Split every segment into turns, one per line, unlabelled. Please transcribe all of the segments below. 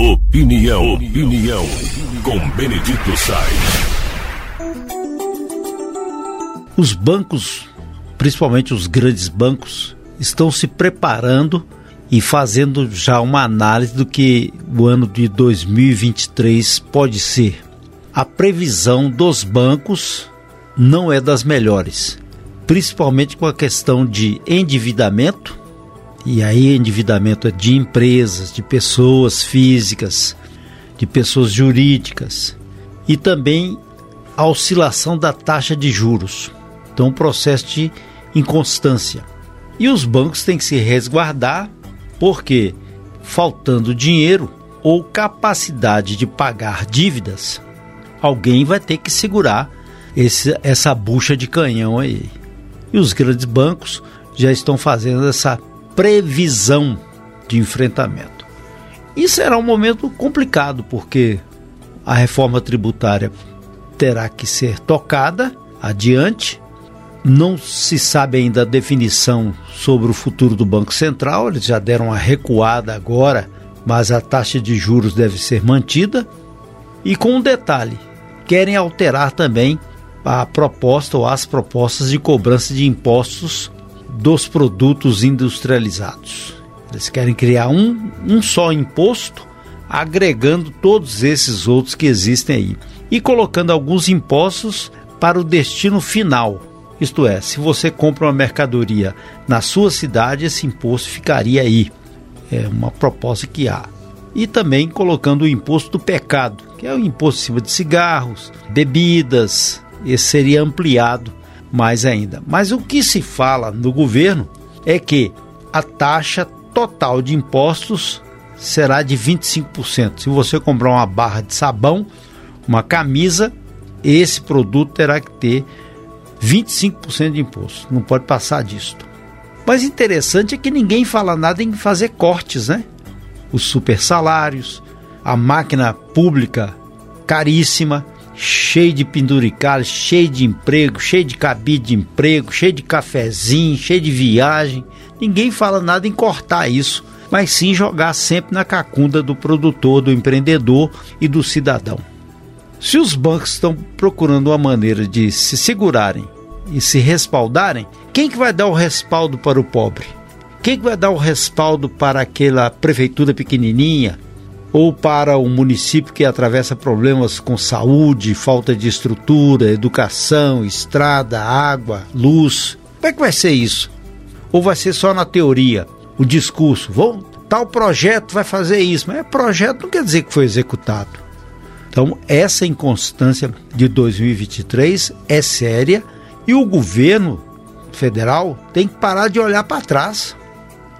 Opinião, opinião, com Benedito Sainz.
Os bancos, principalmente os grandes bancos, estão se preparando e fazendo já uma análise do que o ano de 2023 pode ser. A previsão dos bancos não é das melhores, principalmente com a questão de endividamento, e aí endividamento é de empresas, de pessoas físicas, de pessoas jurídicas, e também a oscilação da taxa de juros. Então, um processo de inconstância. E os bancos têm que se resguardar porque, faltando dinheiro ou capacidade de pagar dívidas, alguém vai ter que segurar esse, essa bucha de canhão aí. E os grandes bancos já estão fazendo essa previsão de enfrentamento. E será um momento complicado, porque a reforma tributária terá que ser tocada adiante não se sabe ainda a definição sobre o futuro do Banco Central, eles já deram uma recuada agora, mas a taxa de juros deve ser mantida. E com um detalhe: querem alterar também a proposta ou as propostas de cobrança de impostos dos produtos industrializados. Eles querem criar um, um só imposto, agregando todos esses outros que existem aí e colocando alguns impostos para o destino final isto é, se você compra uma mercadoria na sua cidade, esse imposto ficaria aí. É uma proposta que há. E também colocando o imposto do pecado, que é o imposto em cima de cigarros, bebidas. Esse seria ampliado mais ainda. Mas o que se fala no governo é que a taxa total de impostos será de 25%. Se você comprar uma barra de sabão, uma camisa, esse produto terá que ter 25% de imposto. Não pode passar disto. Mas interessante é que ninguém fala nada em fazer cortes, né? Os super salários, a máquina pública caríssima, cheia de penduricalhos, cheia de emprego, cheia de cabide de emprego, cheia de cafezinho, cheia de viagem. Ninguém fala nada em cortar isso, mas sim jogar sempre na cacunda do produtor, do empreendedor e do cidadão. Se os bancos estão procurando uma maneira de se segurarem e se respaldarem, quem que vai dar o respaldo para o pobre? Quem que vai dar o respaldo para aquela prefeitura pequenininha ou para um município que atravessa problemas com saúde, falta de estrutura, educação, estrada, água, luz? Como é que vai ser isso? Ou vai ser só na teoria, o discurso? Vão, tal projeto vai fazer isso, mas projeto não quer dizer que foi executado. Então, essa inconstância de 2023 é séria e o governo federal tem que parar de olhar para trás.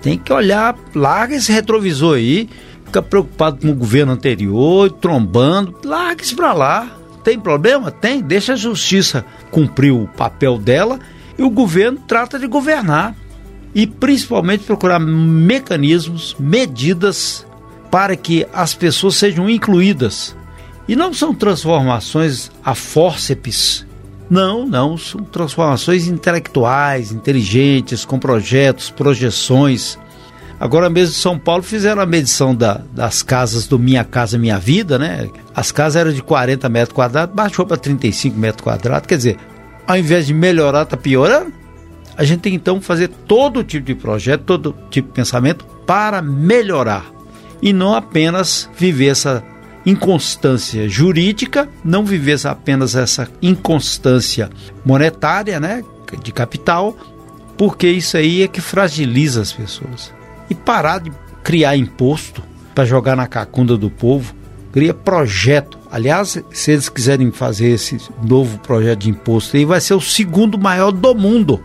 Tem que olhar, larga esse retrovisor aí, fica preocupado com o governo anterior, trombando, larga isso para lá. Tem problema? Tem. Deixa a justiça cumprir o papel dela e o governo trata de governar. E principalmente procurar mecanismos, medidas para que as pessoas sejam incluídas e não são transformações a fórceps. Não, não, são transformações intelectuais, inteligentes, com projetos, projeções. Agora mesmo em São Paulo fizeram a medição da, das casas do Minha Casa Minha Vida, né? As casas eram de 40 metros quadrados, baixou para 35 metros quadrados. Quer dizer, ao invés de melhorar, está piorando. A gente tem então fazer todo tipo de projeto, todo tipo de pensamento para melhorar e não apenas viver essa inconstância jurídica, não vivesse apenas essa inconstância monetária, né, de capital, porque isso aí é que fragiliza as pessoas. E parar de criar imposto para jogar na cacunda do povo, cria projeto. Aliás, se eles quiserem fazer esse novo projeto de imposto aí, vai ser o segundo maior do mundo.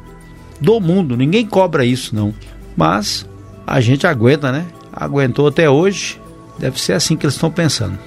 Do mundo, ninguém cobra isso não. Mas a gente aguenta, né? Aguentou até hoje Deve ser assim que eles estão pensando.